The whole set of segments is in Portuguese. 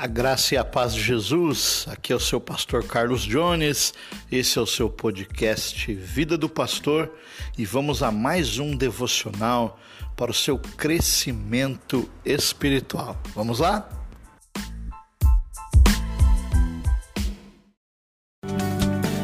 A graça e a paz de Jesus. Aqui é o seu pastor Carlos Jones. Esse é o seu podcast Vida do Pastor e vamos a mais um devocional para o seu crescimento espiritual. Vamos lá?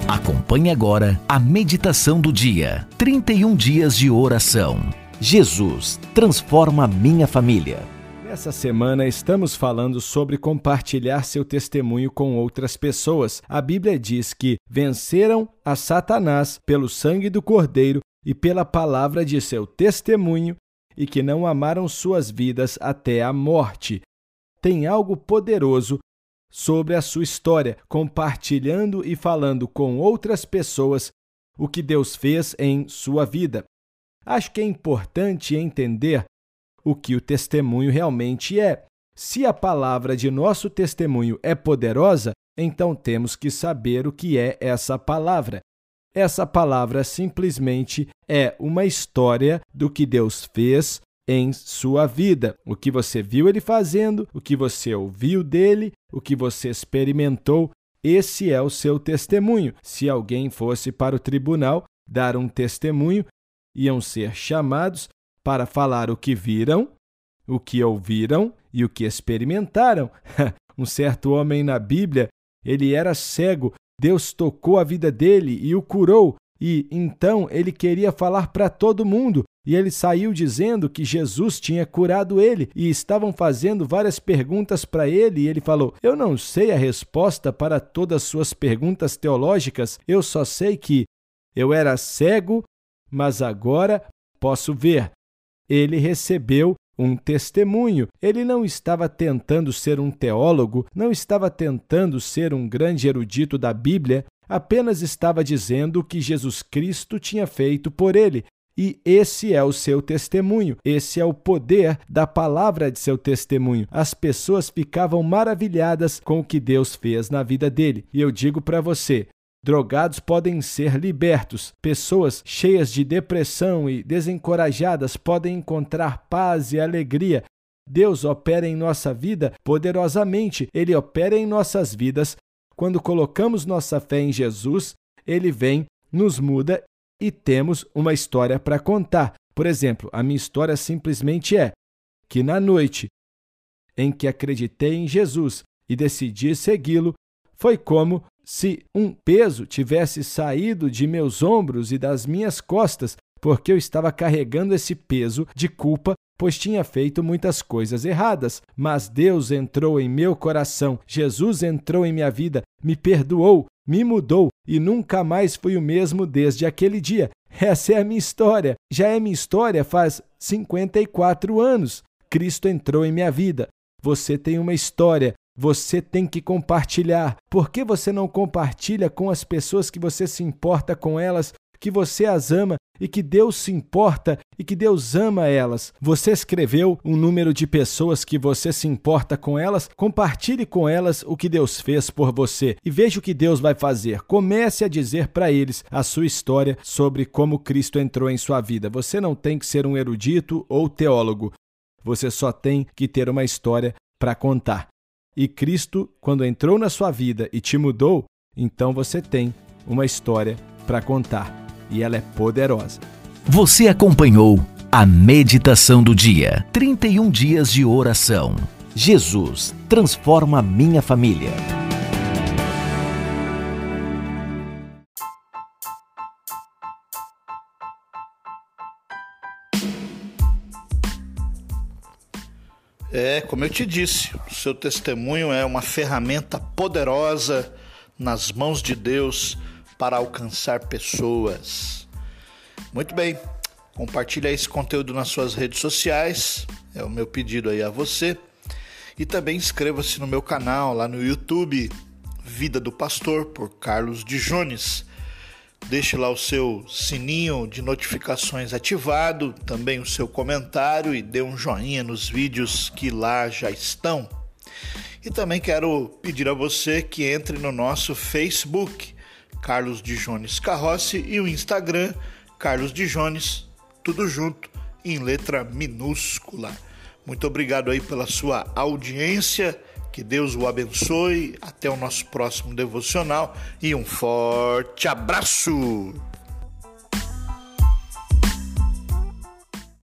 Acompanhe agora a meditação do dia. 31 dias de oração. Jesus transforma minha família. Essa semana estamos falando sobre compartilhar seu testemunho com outras pessoas. A Bíblia diz que venceram a Satanás pelo sangue do Cordeiro e pela palavra de seu testemunho e que não amaram suas vidas até a morte. Tem algo poderoso sobre a sua história, compartilhando e falando com outras pessoas o que Deus fez em sua vida. Acho que é importante entender o que o testemunho realmente é. Se a palavra de nosso testemunho é poderosa, então temos que saber o que é essa palavra. Essa palavra simplesmente é uma história do que Deus fez em sua vida. O que você viu ele fazendo, o que você ouviu dele, o que você experimentou, esse é o seu testemunho. Se alguém fosse para o tribunal dar um testemunho, iam ser chamados para falar o que viram, o que ouviram e o que experimentaram. um certo homem na Bíblia, ele era cego, Deus tocou a vida dele e o curou, e então ele queria falar para todo mundo, e ele saiu dizendo que Jesus tinha curado ele e estavam fazendo várias perguntas para ele, e ele falou: Eu não sei a resposta para todas suas perguntas teológicas, eu só sei que eu era cego, mas agora posso ver ele recebeu um testemunho. Ele não estava tentando ser um teólogo, não estava tentando ser um grande erudito da Bíblia, apenas estava dizendo o que Jesus Cristo tinha feito por ele. E esse é o seu testemunho, esse é o poder da palavra de seu testemunho. As pessoas ficavam maravilhadas com o que Deus fez na vida dele. E eu digo para você: Drogados podem ser libertos. Pessoas cheias de depressão e desencorajadas podem encontrar paz e alegria. Deus opera em nossa vida poderosamente. Ele opera em nossas vidas. Quando colocamos nossa fé em Jesus, ele vem, nos muda e temos uma história para contar. Por exemplo, a minha história simplesmente é que na noite em que acreditei em Jesus e decidi segui-lo, foi como se um peso tivesse saído de meus ombros e das minhas costas, porque eu estava carregando esse peso de culpa, pois tinha feito muitas coisas erradas. Mas Deus entrou em meu coração, Jesus entrou em minha vida, me perdoou, me mudou e nunca mais fui o mesmo desde aquele dia. Essa é a minha história. Já é minha história faz 54 anos. Cristo entrou em minha vida. Você tem uma história você tem que compartilhar. Por que você não compartilha com as pessoas que você se importa com elas, que você as ama e que Deus se importa e que Deus ama elas? Você escreveu um número de pessoas que você se importa com elas? Compartilhe com elas o que Deus fez por você e veja o que Deus vai fazer. Comece a dizer para eles a sua história sobre como Cristo entrou em sua vida. Você não tem que ser um erudito ou teólogo. Você só tem que ter uma história para contar e Cristo, quando entrou na sua vida e te mudou, então você tem uma história para contar e ela é poderosa. Você acompanhou a meditação do dia 31 dias de oração. Jesus transforma minha família. É, como eu te disse, o seu testemunho é uma ferramenta poderosa nas mãos de Deus para alcançar pessoas. Muito bem, compartilhe esse conteúdo nas suas redes sociais, é o meu pedido aí a você. E também inscreva-se no meu canal lá no YouTube, Vida do Pastor, por Carlos de Jones. Deixe lá o seu sininho de notificações ativado, também o seu comentário e dê um joinha nos vídeos que lá já estão. E também quero pedir a você que entre no nosso Facebook, Carlos de Jones Carrossi, e o Instagram, Carlos de Jones, tudo junto, em letra minúscula. Muito obrigado aí pela sua audiência Que Deus o abençoe. Até o nosso próximo devocional e um forte abraço!